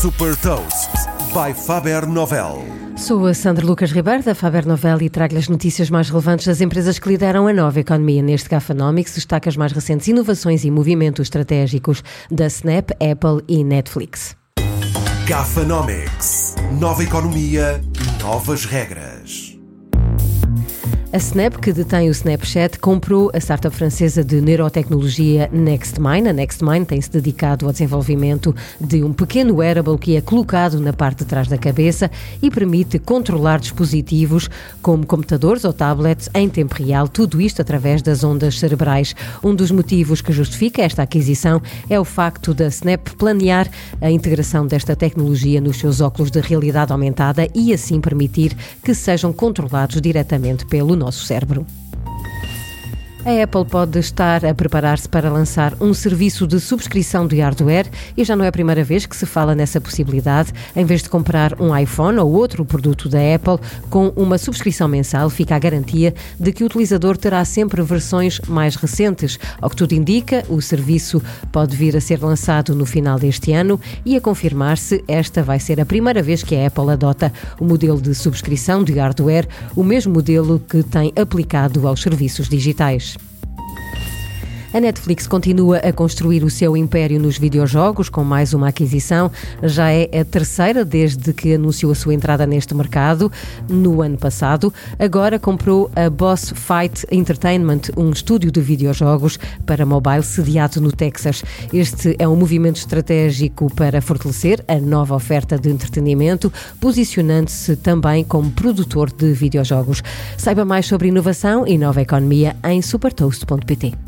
Super Toast by Faber Novel. Sou a Sandra Lucas Ribeiro da Faber Novel e trago-lhe as notícias mais relevantes das empresas que lideram a nova economia. Neste Gafanomics destaca as mais recentes inovações e movimentos estratégicos da Snap, Apple e Netflix. Gafanomics. Nova economia, novas regras. A Snap, que detém o Snapchat, comprou a startup francesa de neurotecnologia NextMind. A NextMind tem-se dedicado ao desenvolvimento de um pequeno wearable que é colocado na parte de trás da cabeça e permite controlar dispositivos como computadores ou tablets em tempo real, tudo isto através das ondas cerebrais. Um dos motivos que justifica esta aquisição é o facto da Snap planear a integração desta tecnologia nos seus óculos de realidade aumentada e assim permitir que sejam controlados diretamente pelo nosso cérebro. A Apple pode estar a preparar-se para lançar um serviço de subscrição de hardware e já não é a primeira vez que se fala nessa possibilidade. Em vez de comprar um iPhone ou outro produto da Apple, com uma subscrição mensal fica a garantia de que o utilizador terá sempre versões mais recentes. Ao que tudo indica, o serviço pode vir a ser lançado no final deste ano e a confirmar-se, esta vai ser a primeira vez que a Apple adota o modelo de subscrição de hardware, o mesmo modelo que tem aplicado aos serviços digitais. A Netflix continua a construir o seu império nos videojogos com mais uma aquisição. Já é a terceira desde que anunciou a sua entrada neste mercado no ano passado. Agora comprou a Boss Fight Entertainment, um estúdio de videojogos para mobile sediado no Texas. Este é um movimento estratégico para fortalecer a nova oferta de entretenimento, posicionando-se também como produtor de videojogos. Saiba mais sobre inovação e nova economia em supertoast.pt.